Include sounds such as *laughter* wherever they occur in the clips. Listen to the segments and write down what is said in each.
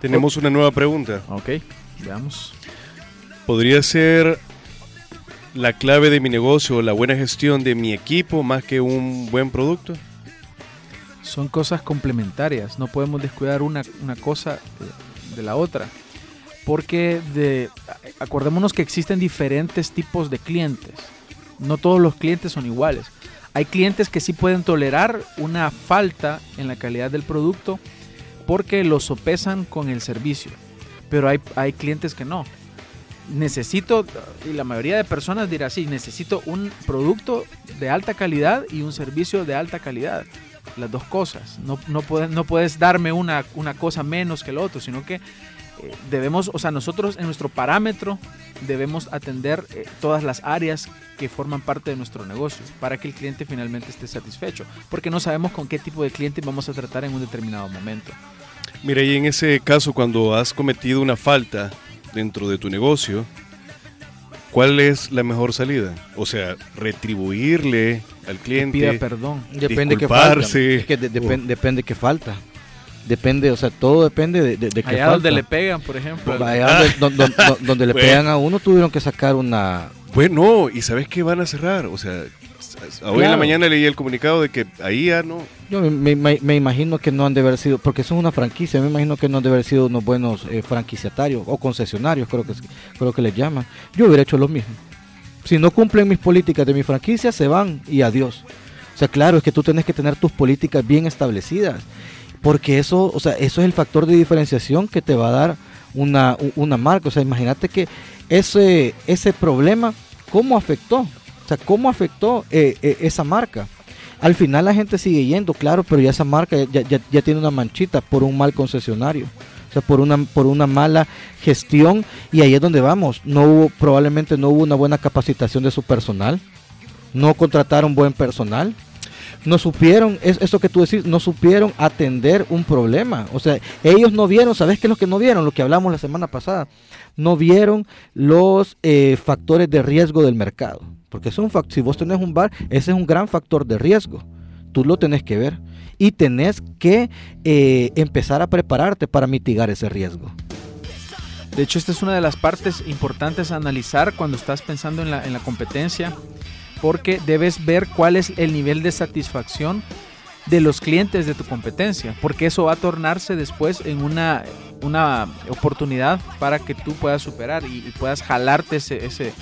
Tenemos una nueva pregunta. Ok, veamos. ¿Podría ser la clave de mi negocio la buena gestión de mi equipo más que un buen producto? Son cosas complementarias, no podemos descuidar una, una cosa de, de la otra. Porque de, acordémonos que existen diferentes tipos de clientes. No todos los clientes son iguales. Hay clientes que sí pueden tolerar una falta en la calidad del producto porque lo sopesan con el servicio. Pero hay, hay clientes que no. Necesito, y la mayoría de personas dirá así, necesito un producto de alta calidad y un servicio de alta calidad. Las dos cosas. No, no, puedes, no puedes darme una, una cosa menos que el otro, sino que eh, debemos, o sea, nosotros en nuestro parámetro debemos atender eh, todas las áreas que forman parte de nuestro negocio para que el cliente finalmente esté satisfecho, porque no sabemos con qué tipo de cliente vamos a tratar en un determinado momento. Mira, y en ese caso, cuando has cometido una falta dentro de tu negocio, ¿cuál es la mejor salida? O sea, retribuirle al cliente. Pida perdón. Depende qué falta. Es que de- depen- depende qué falta. Depende, o sea, todo depende de, de, de qué Allá falta. donde le pegan, por ejemplo. Allá donde, don- don- don- donde le *laughs* Bueno. pegan a uno tuvieron que sacar una... Bueno, ¿y sabes qué van a cerrar? O sea, hoy en la mañana leí el comunicado de que ahí ya no. Yo me, me- me- me imagino que no han de haber sido, porque eso es una franquicia, me imagino que no han de haber sido unos buenos eh, franquiciatarios o concesionarios, creo que, creo que les llaman. Yo hubiera hecho lo mismo. Si no cumplen mis políticas de mi franquicia, se van y adiós. O sea, claro, es que tú tienes que tener tus políticas bien establecidas, porque eso, o sea, eso es el factor de diferenciación que te va a dar una, una marca. O sea, imagínate que ese, ese problema, ¿cómo afectó? O sea, ¿cómo afectó eh, eh, esa marca? Al final la gente sigue yendo, claro, pero ya esa marca ya, ya- ya tiene una manchita por un mal concesionario. O sea, por una, por una mala gestión y ahí es donde vamos. No hubo, probablemente no hubo una buena capacitación de su personal. No contrataron buen personal. No supieron, es, eso que tú decís, no supieron atender un problema. O sea, ellos no vieron, ¿sabes qué es lo que no vieron? Lo que hablamos la semana pasada. No vieron los eh, factores de riesgo del mercado. Porque fac- si vos tenés un bar, ese es un gran factor de riesgo. Tú lo tenés que ver. Y tenés que eh, empezar a prepararte para mitigar ese riesgo. De hecho, esta es una de las partes importantes a analizar cuando estás pensando en la, en la competencia, porque debes ver cuál es el nivel de satisfacción de los clientes de tu competencia, porque eso va a tornarse después en una, una oportunidad para que tú puedas superar y, puedas jalarte ese, ese,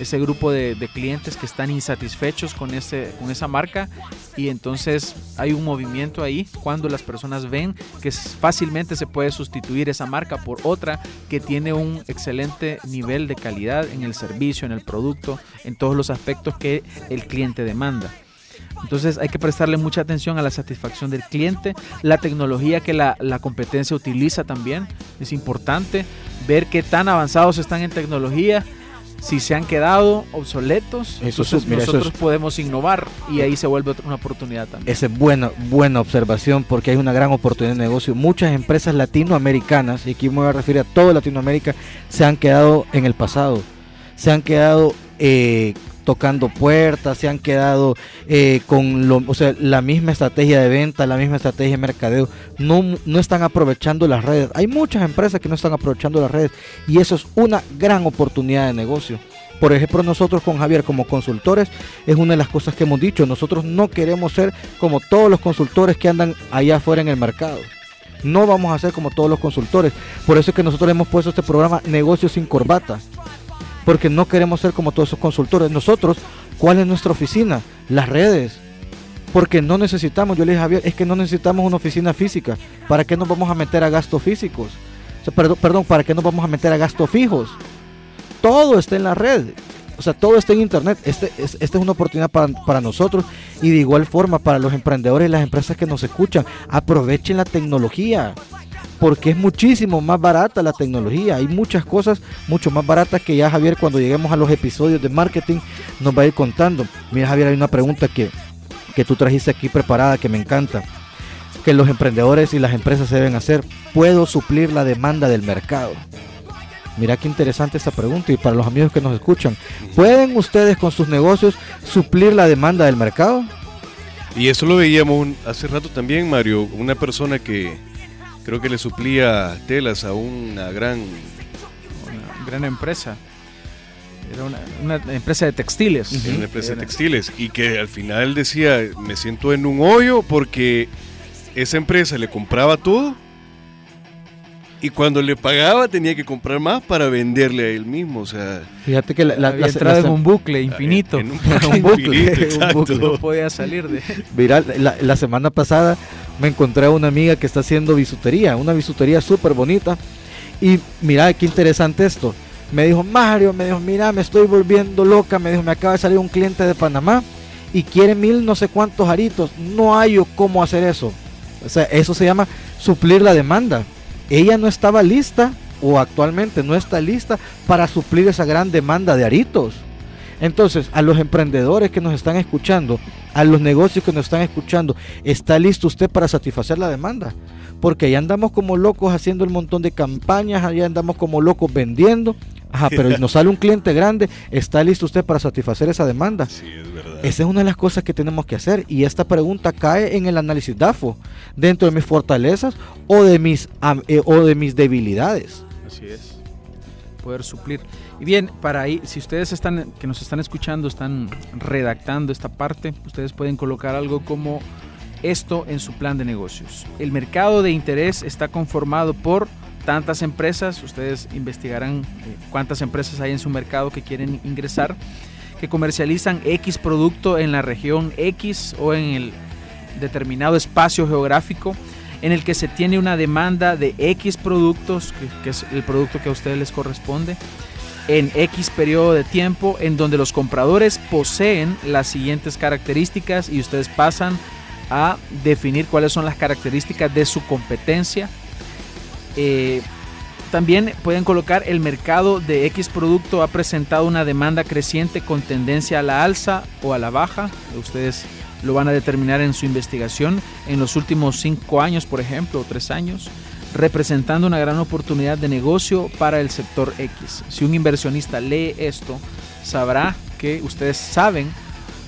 ese grupo de, de clientes que están insatisfechos con, ese, con esa marca y entonces hay un movimiento ahí cuando las personas ven que fácilmente se puede sustituir esa marca por otra que tiene un excelente nivel de calidad en el servicio, en el producto, en todos los aspectos que el cliente demanda. Entonces hay que prestarle mucha atención a la satisfacción del cliente, la tecnología que la, la competencia utiliza también. Es importante ver qué tan avanzados están en tecnología, si se han quedado obsoletos, Eso es- nosotros es- podemos innovar y ahí se vuelve una oportunidad también. Esa es buena, buena observación porque hay una gran oportunidad de negocio. Muchas empresas latinoamericanas, y aquí me voy a referir a toda Latinoamérica, se han quedado en el pasado. Se han quedado eh, tocando puertas, se han quedado eh, con o sea, la misma estrategia de venta, la misma estrategia de mercadeo. No, no están aprovechando las redes. Hay muchas empresas que no están aprovechando las redes y eso es una gran oportunidad de negocio. Por ejemplo, nosotros con Javier como consultores es una de las cosas que hemos dicho. Nosotros no queremos ser como todos los consultores que andan allá afuera en el mercado. No vamos a ser como todos los consultores. Por eso es que nosotros hemos puesto este programa Negocios sin corbata. Porque no queremos ser como todos esos consultores. Nosotros, ¿cuál es nuestra oficina? Las redes. Porque no necesitamos, yo le dije a Javier, es que no necesitamos una oficina física. ¿Para qué nos vamos a meter a gastos físicos? Perdón, ¿para qué nos vamos a meter a gastos fijos? Todo está en la red. O sea, todo está en internet. Este, es, esta es una oportunidad para nosotros y de igual forma para los emprendedores y las empresas que nos escuchan. Aprovechen la tecnología. Porque es muchísimo más barata la tecnología. Hay muchas cosas mucho más baratas que ya Javier cuando lleguemos a los episodios de marketing nos va a ir contando. Mira Javier, hay una pregunta que, que tú trajiste aquí preparada que me encanta. Que los emprendedores y las empresas deben hacer. ¿Puedo suplir la demanda del mercado? Mira qué interesante esta pregunta y para los amigos que nos escuchan, ¿pueden ustedes con sus negocios suplir la demanda del mercado? Y eso lo veíamos hace rato también, Mario, una persona que creo que le suplía telas a una gran... Una gran empresa. Era una, empresa de textiles. una empresa de textiles. Y que al final decía, me siento en un hoyo porque esa empresa le compraba todo y cuando le pagaba tenía que comprar más para venderle a él mismo, o sea... Fíjate que la, la, entrada en un bucle infinito. En *laughs* un bucle, No podía salir de... Mira, la, semana pasada me encontré a una amiga que está haciendo bisutería, una bisutería súper bonita. Y mira, qué interesante esto. Me dijo, Mario, me dijo, mira, me estoy volviendo loca. Me dijo, me acaba de salir un cliente de Panamá y quiere mil no sé cuántos aritos. No hay cómo hacer eso. O sea, eso se llama suplir la demanda ella no estaba lista o actualmente no está lista para suplir esa gran demanda de aritos. Entonces, a los emprendedores que nos están escuchando, a los negocios que nos están escuchando, ¿está listo usted para satisfacer la demanda? Porque ahí andamos como locos haciendo un montón de campañas, allá andamos como locos vendiendo. Ajá, pero nos sale un cliente grande, ¿está listo usted para satisfacer esa demanda? Sí, es verdad. Esa es una de las cosas que tenemos que hacer y esta pregunta cae en el análisis DAFO, dentro de mis fortalezas o de mis, eh, o de mis debilidades. Así es, poder suplir. Y bien, para ahí, si ustedes están, que nos están escuchando, están redactando esta parte, ustedes pueden colocar algo como esto en su plan de negocios. El mercado de interés está conformado por tantas empresas, ustedes investigarán eh, cuántas empresas hay en su mercado que quieren ingresar, que comercializan X producto en la región X o en el determinado espacio geográfico en el que se tiene una demanda de X productos, que, es el producto que a ustedes les corresponde, en X periodo de tiempo, en donde los compradores poseen las siguientes características y ustedes pasan a definir cuáles son las características de su competencia eh, también pueden colocar el mercado de X producto ha presentado una demanda creciente con tendencia a la alza o a la baja. Ustedes lo van a determinar en su investigación en los últimos cinco años, por ejemplo, o tres años, representando una gran oportunidad de negocio para el sector X. Si un inversionista lee esto, sabrá que ustedes saben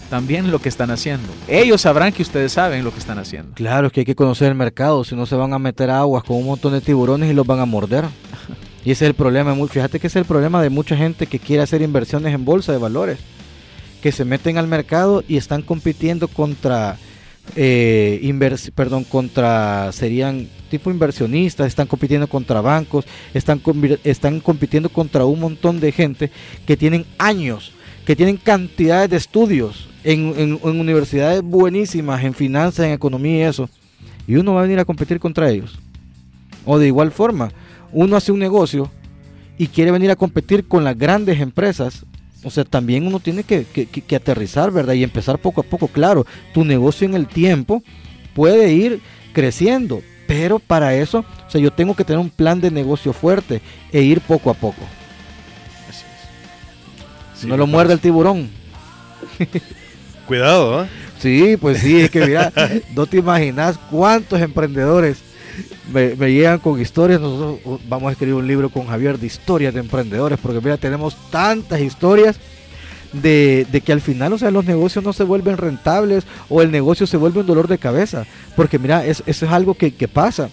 también lo que están haciendo. Ellos sabrán que ustedes saben lo que están haciendo. Claro, es que hay que conocer el mercado, si no se van a meter aguas con un montón de tiburones y los van a morder. *laughs* Y ese es el problema, fíjate que ese es el problema de mucha gente que quiere hacer inversiones en bolsa de valores, que se meten al mercado y están compitiendo contra eh, perdón, contra serían tipo inversionistas, están compitiendo contra bancos, están, están compitiendo contra un montón de gente que tienen años, que tienen cantidades de estudios en, universidades buenísimas, en finanzas, en economía y eso, y uno va a venir a competir contra ellos. O de igual forma, uno hace un negocio y quiere venir a competir con las grandes empresas, o sea, también uno tiene que, que, aterrizar, ¿verdad? Y empezar poco a poco. Claro, tu negocio en el tiempo puede ir creciendo, pero para eso, o sea, yo tengo que tener un plan de negocio fuerte e ir poco a poco. Si no lo muerde el tiburón. Cuidado, ¿eh? Sí, pues sí, es que mira, *laughs* no te imaginas cuántos emprendedores me, llegan con historias. Nosotros uh, vamos a escribir un libro con Javier de historias de emprendedores, porque mira, tenemos tantas historias de, que al final, o sea, los negocios no se vuelven rentables o el negocio se vuelve un dolor de cabeza. Porque mira, eso es algo que, pasa.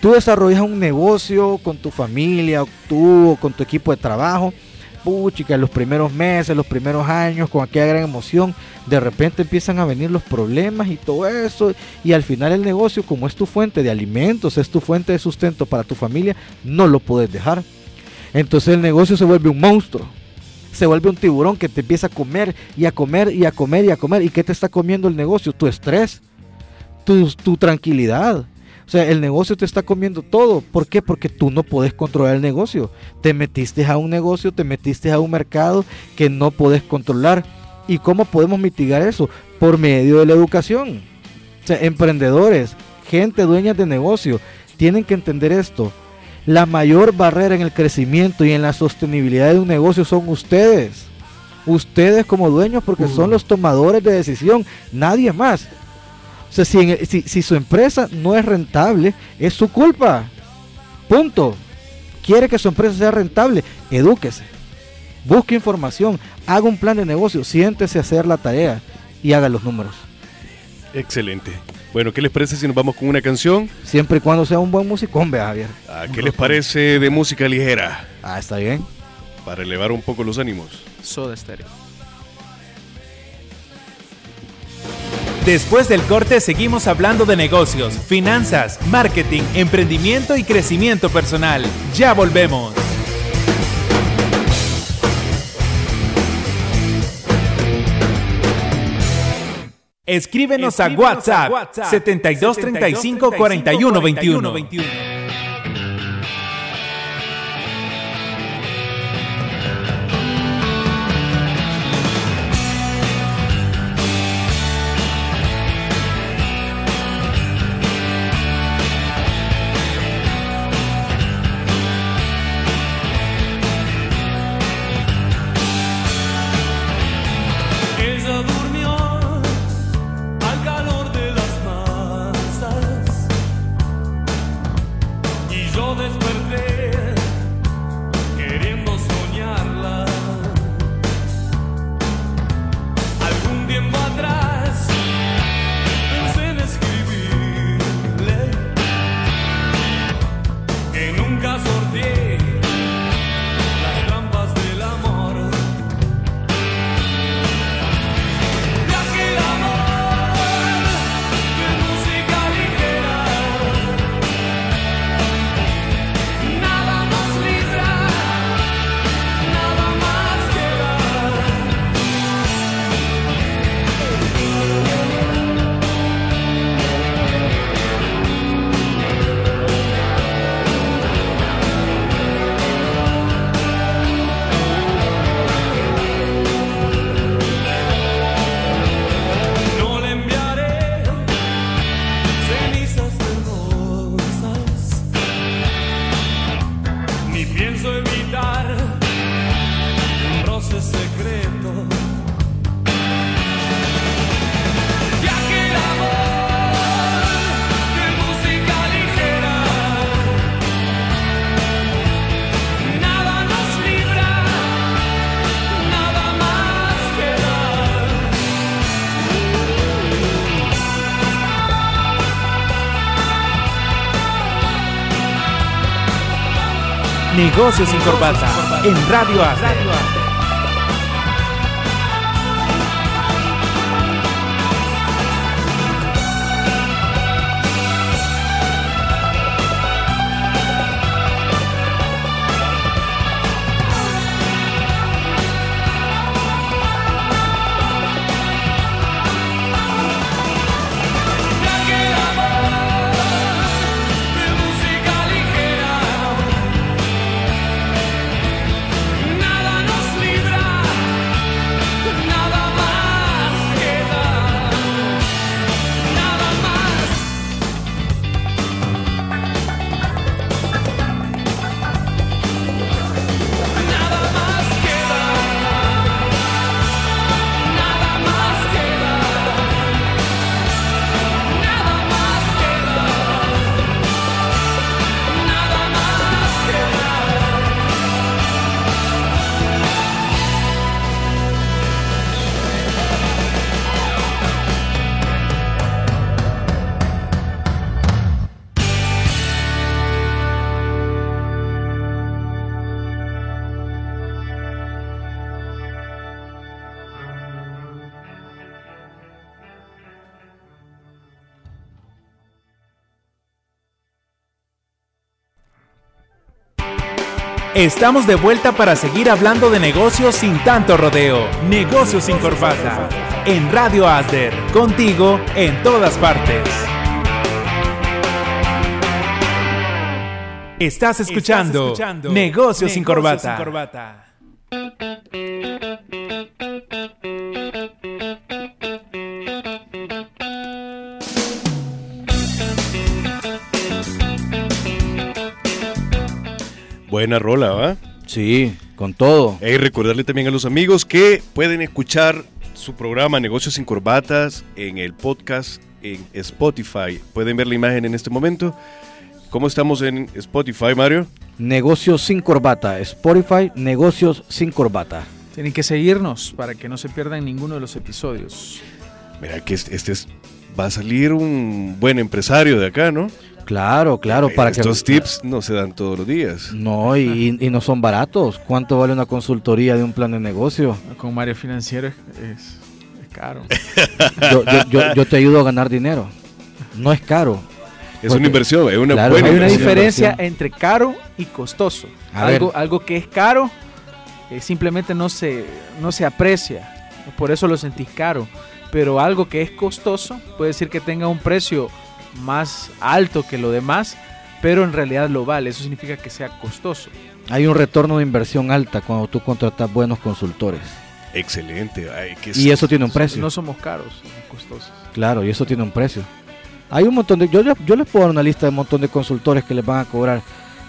Tú desarrollas un negocio con tu familia, tú o con tu equipo de trabajo puchica, los primeros meses, los primeros años, con aquella gran emoción, de repente empiezan a venir los problemas y todo eso, y al final el negocio, como es tu fuente de alimentos, es tu fuente de sustento para tu familia, no lo puedes dejar. Entonces el negocio se vuelve un monstruo, se vuelve un tiburón que te empieza a comer y a comer y a comer y a comer. ¿Y qué te está comiendo el negocio? Tu estrés, tu, tu tranquilidad o sea, el negocio te está comiendo todo. ¿Por qué? Porque tú no puedes controlar el negocio. Te metiste a un negocio, te metiste a un mercado que no puedes controlar. ¿Y cómo podemos mitigar eso? Por medio de la educación. O sea, emprendedores, gente dueña de negocio, tienen que entender esto. La mayor barrera en el crecimiento y en la sostenibilidad de un negocio son ustedes. Ustedes como dueños porque son los tomadores de decisión, nadie más. O sea, si, si, si su empresa no es rentable, es su culpa. Punto. Quiere que su empresa sea rentable, edúquese. Busque información, haga un plan de negocio, siéntese a hacer la tarea y haga los números. Excelente. Bueno, ¿qué les parece si nos vamos con una canción? Siempre y cuando sea un buen musicón, vea Javier. Ah, ¿Qué les parece de música ligera? Ah, está bien. Para elevar un poco los ánimos. Soda Stereo. Después del corte seguimos hablando de negocios, finanzas, marketing, emprendimiento y crecimiento personal. Ya volvemos. Escríbenos, a, WhatsApp, a WhatsApp 7235 41 21. 21. Negocios sin corbata en Radio Azteca. Estamos de vuelta para seguir hablando de negocios sin tanto rodeo. Negocios sin corbata. En Radio Asder. Contigo en todas partes. Estás escuchando, Negocios, sin corbata. Buena rola, ¿va? Sí, con todo. Y recordarle también a los amigos que pueden escuchar su programa Negocios sin Corbatas en el podcast en Spotify. Pueden ver la imagen en este momento. ¿Cómo estamos en Spotify, Mario? Negocios sin corbata. Spotify, negocios sin corbata. Tienen que seguirnos para que no se pierdan ninguno de los episodios. Mira que este, este es- va a salir un buen empresario de acá, ¿no? Claro, claro, para que Estos tips no se dan todos los días. No, y, y no son baratos. ¿Cuánto vale una consultoría de un plan de negocio? Con Mario Financiero es, es- es caro. *laughs* Yo, yo- yo- yo te ayudo a ganar dinero. No es caro. Es Porque- una inversión, es una Claro, buena Hay una inversión. diferencia inversión. entre caro y costoso. A Algo, ver. algo que es caro eh, simplemente no se, no se aprecia. Por eso lo sentís caro. Pero algo que es costoso puede decir que tenga un precio más alto que lo demás, pero en realidad lo vale. Eso significa que sea costoso. Hay un retorno de inversión alta cuando tú contratas buenos consultores. Excelente. ay, que Y eso tiene un precio. No somos caros, somos costosos. Claro, y eso tiene un precio. Hay un montón de... Yo, yo les puedo dar una lista de un montón de consultores que les van a cobrar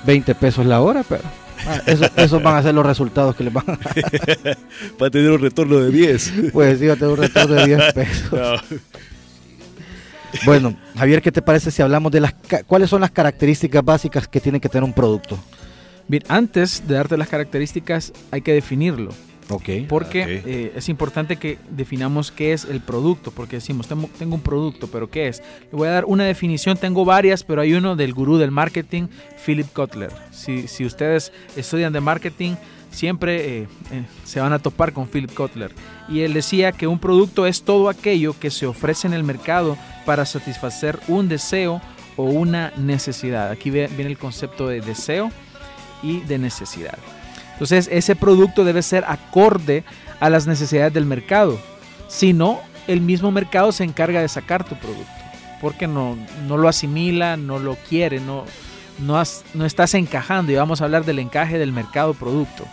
20 pesos la hora, pero... ah, eso- *laughs* esos van a ser los resultados que les van a dar. *laughs* Va a tener un retorno de 10. Pues fíjate, un retorno de 10 *laughs* pesos. No. Bueno, Javier, ¿qué te parece si hablamos de las... ¿Cuáles son las características básicas que tiene que tener un producto? Bien, antes de darte las características hay que definirlo. Ok. Porque Ok. eh, es importante que definamos qué es el producto, porque decimos, tengo, tengo un producto, pero ¿qué es? Le voy a dar una definición, tengo varias, pero hay uno del gurú del marketing, Philip Kotler. Si, si ustedes estudian de marketing, siempre eh, eh, se van a topar con Philip Kotler. Y él decía que un producto es todo aquello que se ofrece en el mercado para satisfacer un deseo o una necesidad. Aquí viene el concepto de deseo y de necesidad. Entonces, ese producto debe ser acorde a las necesidades del mercado. Si no, el mismo mercado se encarga de sacar tu producto. Porque no, no lo asimila, no lo quiere, no, no, estás encajando. Y vamos a hablar del encaje del mercado-producto.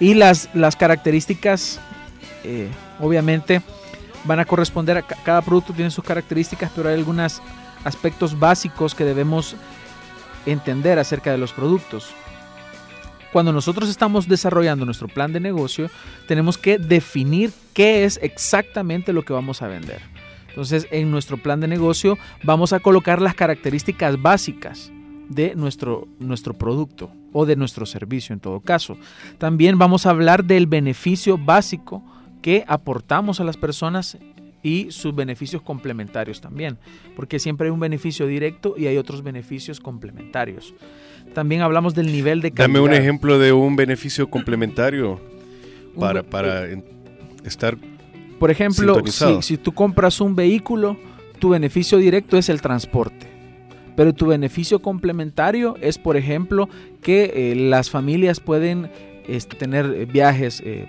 Y las, las características, eh, obviamente, van a corresponder a ca- cada producto, tiene sus características, pero hay algunos aspectos básicos que debemos entender acerca de los productos cuando nosotros estamos desarrollando nuestro plan de negocio, tenemos que definir qué es exactamente lo que vamos a vender. Entonces, en nuestro plan de negocio vamos a colocar las características básicas de nuestro, nuestro producto o de nuestro servicio en todo caso. También vamos a hablar del beneficio básico que aportamos a las personas y sus beneficios complementarios también, porque siempre hay un beneficio directo y hay otros beneficios complementarios. También hablamos del nivel de calidad. Dame un ejemplo de un beneficio complementario para, para estar. Por ejemplo, si, si tú compras un vehículo, tu beneficio directo es el transporte. Pero tu beneficio complementario es, por ejemplo, que eh, las familias pueden este, tener eh, viajes eh,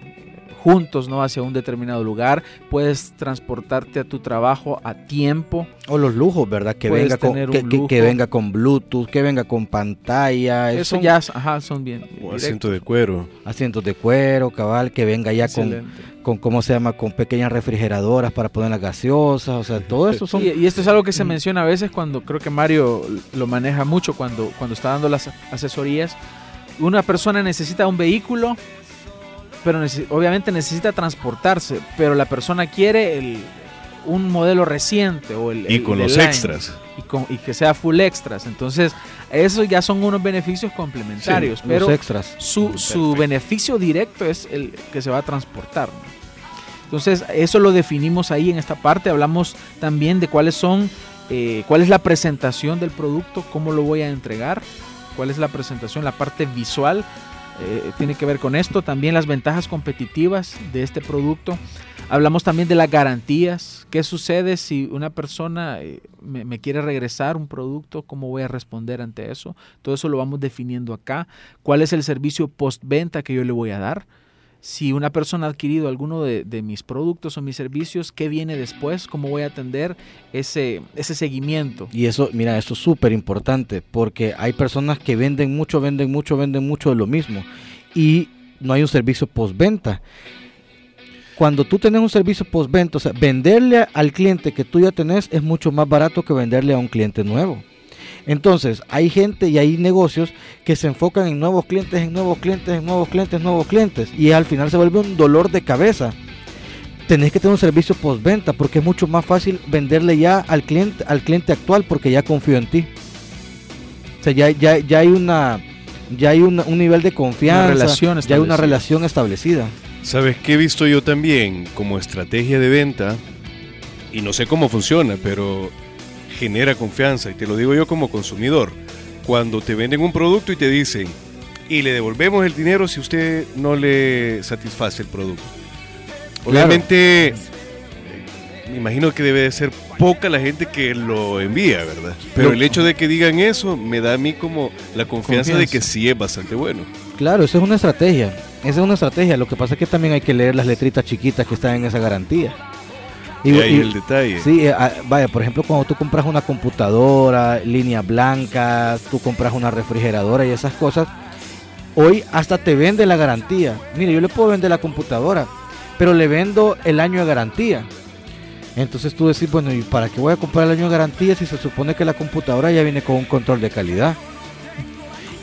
juntos ¿no? hacia un determinado lugar. Puedes transportarte a tu trabajo a tiempo. O los lujos, ¿verdad? Que Puedes venga, con, que, venga con Bluetooth, que venga con pantalla. Eso son ya ajá, son bien. o directos. asiento de cuero. Asientos de cuero, cabal, que venga ya con, Excelente. con, ¿cómo se llama? Con pequeñas refrigeradoras para poner las gaseosas. O sea, todo eso son... Y, y esto es algo que se Mm. menciona a veces cuando creo que Mario lo maneja mucho cuando, cuando está dando las asesorías. Una persona necesita un vehículo, pero nece- obviamente necesita transportarse, pero la persona quiere el- un modelo reciente o el, Y el con los line, extras. y, con- y que sea full extras. Entonces, esos ya son unos beneficios complementarios, pero los extras. su, su Perfecto. beneficio directo es el que se va a transportar. ¿no? Entonces, eso lo definimos ahí en esta parte. Hablamos también de cuáles son, eh, cuál es la presentación del producto, cómo lo voy a entregar, cuál es la presentación, la parte visual. Eh, tiene que ver con esto. También las ventajas competitivas de este producto. Hablamos también de las garantías. ¿Qué sucede si una persona eh, me, me quiere regresar un producto? ¿Cómo voy a responder ante eso? Todo eso lo vamos definiendo acá. ¿Cuál es el servicio postventa que yo le voy a dar? Si una persona ha adquirido alguno de, mis productos o mis servicios, ¿qué viene después? ¿Cómo voy a atender ese, ese seguimiento? Y eso, mira, eso es súper importante porque hay personas que venden mucho, venden mucho, venden mucho de lo mismo y no hay un servicio postventa. Cuando tú tienes un servicio postventa, o sea, venderle al cliente que tú ya tenés es mucho más barato que venderle a un cliente nuevo. Entonces, hay gente y hay negocios que se enfocan en nuevos clientes, en nuevos clientes, en nuevos clientes, nuevos clientes. Y al final se vuelve un dolor de cabeza. Tenés que tener un servicio postventa porque es mucho más fácil venderle ya al cliente, al cliente actual porque ya confío en ti. O sea, ya, ya, ya hay una ya hay un nivel de confianza, relación ya hay una relación establecida. ¿Sabes qué he visto yo también como estrategia de venta? Y no sé cómo funciona, pero genera confianza. Y te lo digo yo como consumidor. Cuando te venden un producto y te dicen, y le devolvemos el dinero si usted no le satisface el producto. Obviamente, eh, me imagino que debe de ser poca la gente que lo envía, ¿verdad? Pero el hecho de que digan eso me da a mí como la confianza, de Confianza. que sí es bastante bueno. Claro, eso es una estrategia. Esa es una estrategia. Lo que pasa es que también hay que leer las letritas chiquitas que están en esa garantía. Y, ahí y- el detalle. Sí, eh, ah, vaya, por ejemplo, cuando tú compras una computadora, líneas blancas, tú compras una refrigeradora y esas cosas, hoy hasta te vende la garantía. Mire, yo le puedo vender la computadora, pero le vendo el año de garantía. Entonces tú decís, bueno, ¿y para qué voy a comprar el año de garantía si se supone que la computadora ya viene con un control de calidad?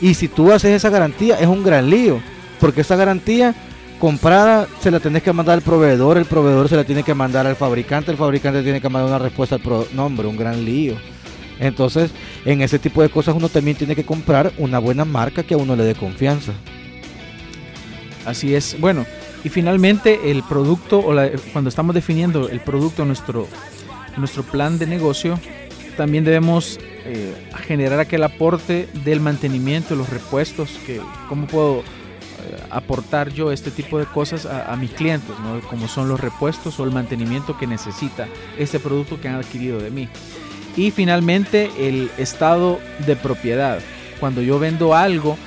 Y si tú haces esa garantía, es un gran lío, porque esa garantía comprada se la tenés que mandar al proveedor, el proveedor se la tiene que mandar al fabricante, el fabricante tiene que mandar una respuesta al proveedor. No, hombre, un gran lío. Entonces, en ese tipo de cosas uno también tiene que comprar una buena marca que a uno le dé confianza. Así es. Bueno, y finalmente el producto, o cuando estamos definiendo el producto nuestro, nuestro plan de negocio, también debemos eh, generar aquel aporte del mantenimiento, los repuestos, que cómo puedo aportar yo este tipo de cosas a, mis clientes, ¿no? como son los repuestos o el mantenimiento que necesita este producto que han adquirido de mí. Y finalmente el estado de propiedad. Cuando yo vendo algo,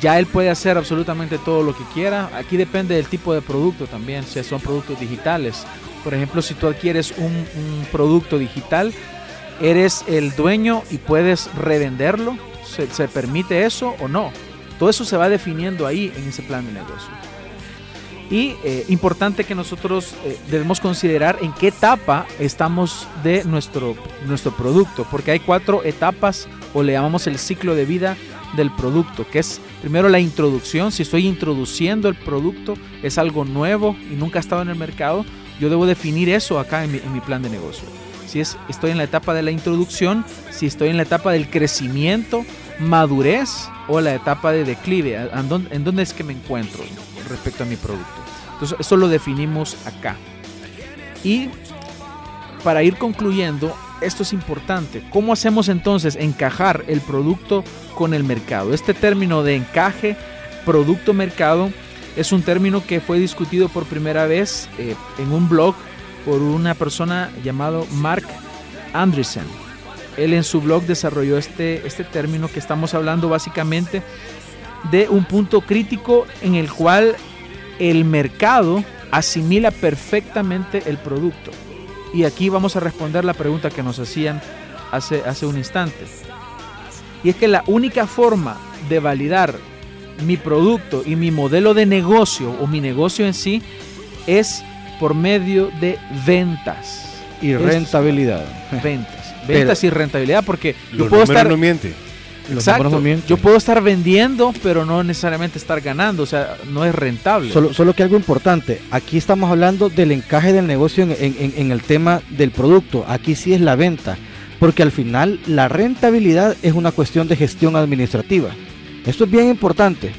ya él puede hacer absolutamente todo lo que quiera. Aquí depende del tipo de producto también, si son productos digitales. Por ejemplo, si tú adquieres un, producto digital, eres el dueño y puedes revenderlo. ¿Se, se permite eso o no? Todo eso se va definiendo ahí en ese plan de negocio. Y eh, importante que nosotros eh, debemos considerar en qué etapa estamos de nuestro, nuestro producto, porque hay cuatro etapas o le llamamos el ciclo de vida del producto, que es primero la introducción, si estoy introduciendo el producto, es algo nuevo y nunca ha estado en el mercado, yo debo definir eso acá en mi, en mi plan de negocio. Si es, estoy en la etapa de la introducción, si estoy en la etapa del crecimiento, madurez o la etapa de declive, ¿a- a dónde- en dónde es que me encuentro respecto a mi producto. Entonces, eso lo definimos acá. Y para ir concluyendo, esto es importante. ¿Cómo hacemos entonces encajar el producto con el mercado? Este término de encaje producto-mercado es un término que fue discutido por primera vez eh, en un blog por una persona llamado Mark Andreessen. Él en su blog desarrolló este, este término que estamos hablando básicamente de un punto crítico en el cual el mercado asimila perfectamente el producto. Y aquí vamos a responder la pregunta que nos hacían hace, hace un instante. Y es que la única forma de validar mi producto y mi modelo de negocio o mi negocio en sí es por medio de ventas. Y rentabilidad. Ventas. Pero- Ventas y rentabilidad porque yo puedo estar... no Exacto. no. Yo puedo estar vendiendo, pero no necesariamente estar ganando. O sea, no es rentable. Solo, solo que algo importante, aquí estamos hablando del encaje del negocio en, en- en- en el tema del producto, aquí sí es la venta, porque al final la rentabilidad es una cuestión de gestión administrativa. Esto es bien importante.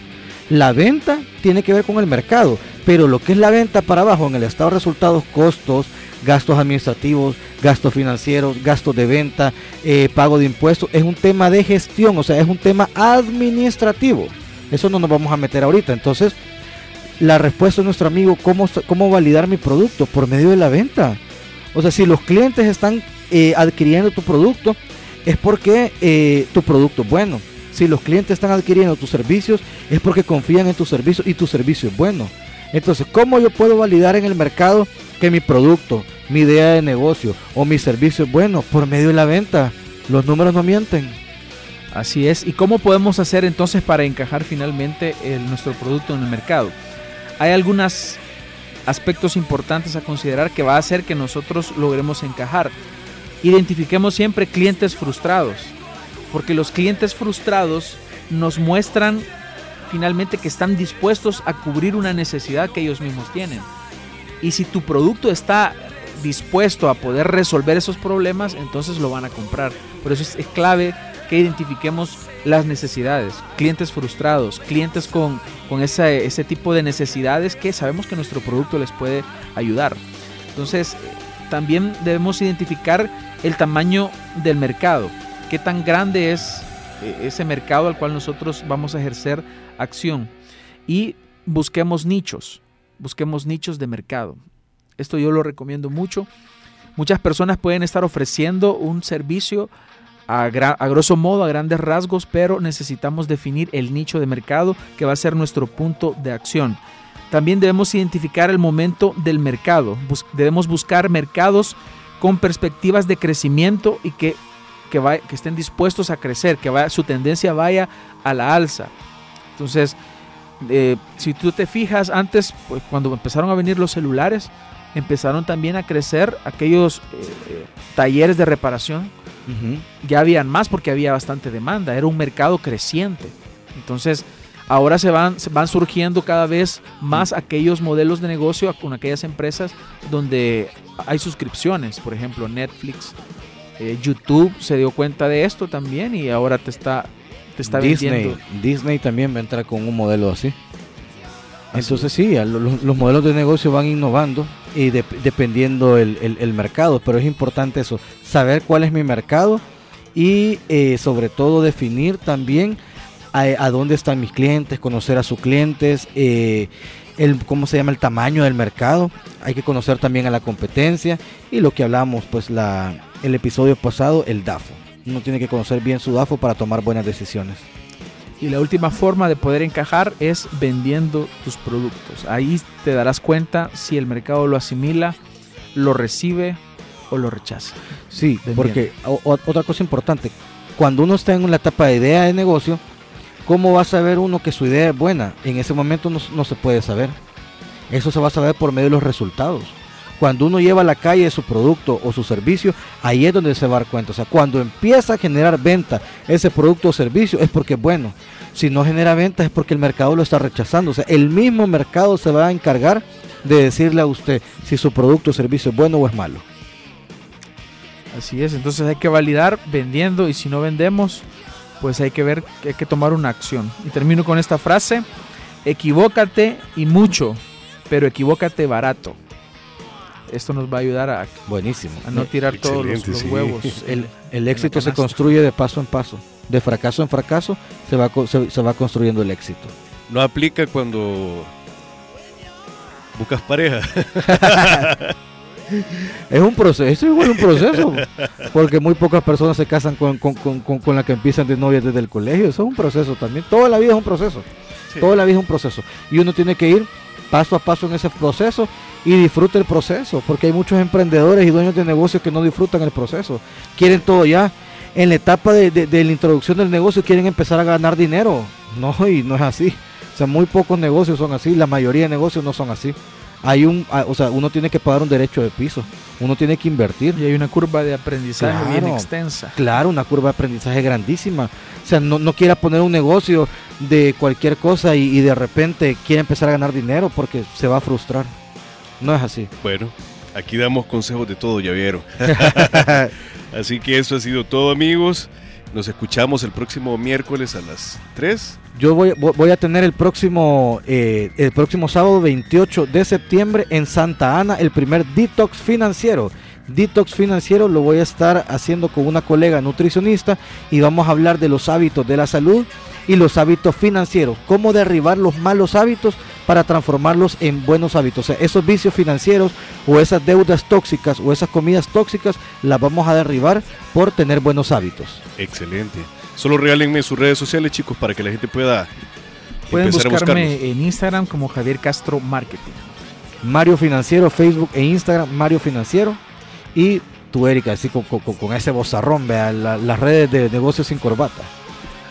La venta tiene que ver con el mercado, pero lo que es la venta para abajo en el estado de resultados, costos, gastos administrativos, gastos financieros, gastos de venta, eh, pago de impuestos, es un tema de gestión, o sea, es un tema administrativo. Eso no nos vamos a meter ahorita. Entonces, la respuesta de nuestro amigo, ¿cómo, cómo validar mi producto? Por medio de la venta. O sea, si los clientes están eh, adquiriendo tu producto, es porque eh, tu producto es bueno. Si los clientes están adquiriendo tus servicios, es porque confían en tu servicio y tu servicio es bueno. Entonces, ¿cómo yo puedo validar en el mercado que mi producto, mi idea de negocio o mi servicio es bueno? Por medio de la venta. Los números no mienten. Así es. ¿Y cómo podemos hacer entonces para encajar finalmente nuestro producto en el mercado? Hay algunos aspectos importantes a considerar que va a hacer que nosotros logremos encajar. Identifiquemos siempre clientes frustrados. Porque los clientes frustrados nos muestran finalmente que están dispuestos a cubrir una necesidad que ellos mismos tienen. Y si tu producto está dispuesto a poder resolver esos problemas, entonces lo van a comprar. Por eso es, clave que identifiquemos las necesidades, clientes frustrados, clientes con, con esa- ese tipo de necesidades que sabemos que nuestro producto les puede ayudar. Entonces, también debemos identificar el tamaño del mercado, qué tan grande es eh, ese mercado al cual nosotros vamos a ejercer acción y busquemos nichos, busquemos nichos de mercado. Esto yo lo recomiendo mucho. Muchas personas pueden estar ofreciendo un servicio a, a grosso modo, a grandes rasgos, pero necesitamos definir el nicho de mercado que va a ser nuestro punto de acción. También debemos identificar el momento del mercado. Debemos buscar mercados con perspectivas de crecimiento y que, que, va- que estén dispuestos a crecer, que vaya- su tendencia vaya a la alza. Entonces, eh, si tú te fijas, antes, pues, cuando empezaron a venir los celulares, empezaron también a crecer aquellos eh, eh, talleres de reparación. Ya habían más porque había bastante demanda, era un mercado creciente. Entonces, ahora se van, se van surgiendo cada vez más aquellos modelos de negocio con aquellas empresas donde hay suscripciones, por ejemplo, Netflix, eh, YouTube se dio cuenta de esto también y ahora te está, te está Disney, vendiendo. Disney también va a entrar con un modelo así. Así Entonces sí, los, los modelos de negocio van innovando y de- dependiendo el, el- el mercado, pero es importante eso, saber cuál es mi mercado y eh, sobre todo definir también a, a dónde están mis clientes, conocer a sus clientes, eh, el, cómo se llama el tamaño del mercado, hay que conocer también a la competencia y lo que hablamos pues la, el episodio pasado, el DAFO. Uno tiene que conocer bien su DAFO para tomar buenas decisiones. Y la última forma de poder encajar es vendiendo tus productos. Ahí te darás cuenta si el mercado lo asimila, lo recibe o lo rechaza. Sí, Vendiendo. porque o- otra cosa importante, cuando uno está en la etapa de idea de negocio, ¿cómo va a saber uno que su idea es buena? En ese momento no, no se puede saber. Eso se va a saber por medio de los resultados. Cuando uno lleva a la calle su producto o su servicio, ahí es donde se va a dar cuenta. O sea, cuando empieza a generar venta ese producto o servicio es porque es bueno. Si no genera venta es porque el mercado lo está rechazando. O sea, el mismo mercado se va a encargar de decirle a usted si su producto o servicio es bueno o es malo. Así es, entonces hay que validar vendiendo y si no vendemos, pues hay que ver hay que tomar una acción. Y termino con esta frase, equivócate y mucho, pero equivócate barato. Esto nos va a ayudar a, Buenísimo. a no tirar todos los, Excelente, los sí. huevos. *laughs* El, el éxito se construye de paso en paso. De fracaso en fracaso se va, se, se va construyendo el éxito. No aplica cuando buscas pareja. *laughs* Es un proceso, es igual un proceso. Porque muy pocas personas se casan con, con- con- con- con la que empiezan de novias desde el colegio. Eso es un proceso también. Toda la vida es un proceso. Sí. Toda la vida es un proceso. Y uno tiene que ir paso a paso en ese proceso y disfruta el proceso. Porque hay muchos emprendedores y dueños de negocios que no disfrutan el proceso. Quieren todo ya. En la etapa de, de- de la introducción del negocio quieren empezar a ganar dinero. No, y no es así. O sea, muy pocos negocios son así. La mayoría de negocios no son así. Hay un, ah, o sea, uno tiene que pagar un derecho de piso. Uno tiene que invertir. Y hay una curva de aprendizaje bien Claro. extensa. Claro, una curva de aprendizaje grandísima. O sea, no, no quiera poner un negocio de cualquier cosa y, y de repente quiere empezar a ganar dinero porque se va a frustrar. No es así. Bueno, aquí damos consejos de todo, ya vieron. *laughs* *laughs* Así que eso ha sido todo, amigos. Nos escuchamos el próximo miércoles a las 3. Yo voy, voy- a tener el próximo, eh, el próximo sábado 28 de septiembre en Santa Ana el primer detox financiero. Detox financiero lo voy a estar haciendo con una colega nutricionista y vamos a hablar de los hábitos de la salud y los hábitos financieros, cómo derribar los malos hábitos para transformarlos en buenos hábitos. O sea, esos vicios financieros o esas deudas tóxicas o esas comidas tóxicas las vamos a derribar por tener buenos hábitos. Excelente. Solo regálenme sus redes sociales, chicos, para que la gente pueda Pueden empezar a buscarme buscarlos. en Instagram como Javier Castro Marketing. Mario Financiero, Facebook e Instagram, Mario Financiero. Y tú, Erika, así con, con- con ese bozarrón, vea, la- las redes de negocios sin corbata.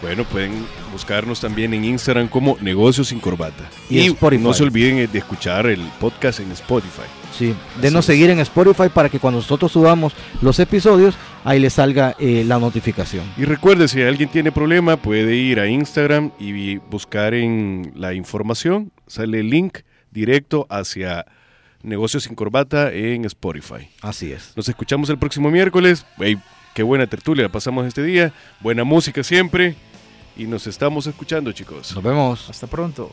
Bueno, pueden buscarnos también en Instagram como Negocios sin Corbata. Y no se olviden de escuchar el podcast en Spotify. Sí, denos seguir en Spotify para que cuando nosotros subamos los episodios, ahí les salga eh, la notificación. Y recuerde, si alguien tiene problema, puede ir a Instagram y buscar en la información, sale el link directo hacia Negocios sin Corbata en Spotify. Así es. Nos escuchamos el próximo miércoles. Ey, qué buena tertulia la pasamos este día. Buena música siempre. Y nos estamos escuchando, chicos. Nos vemos. Hasta pronto.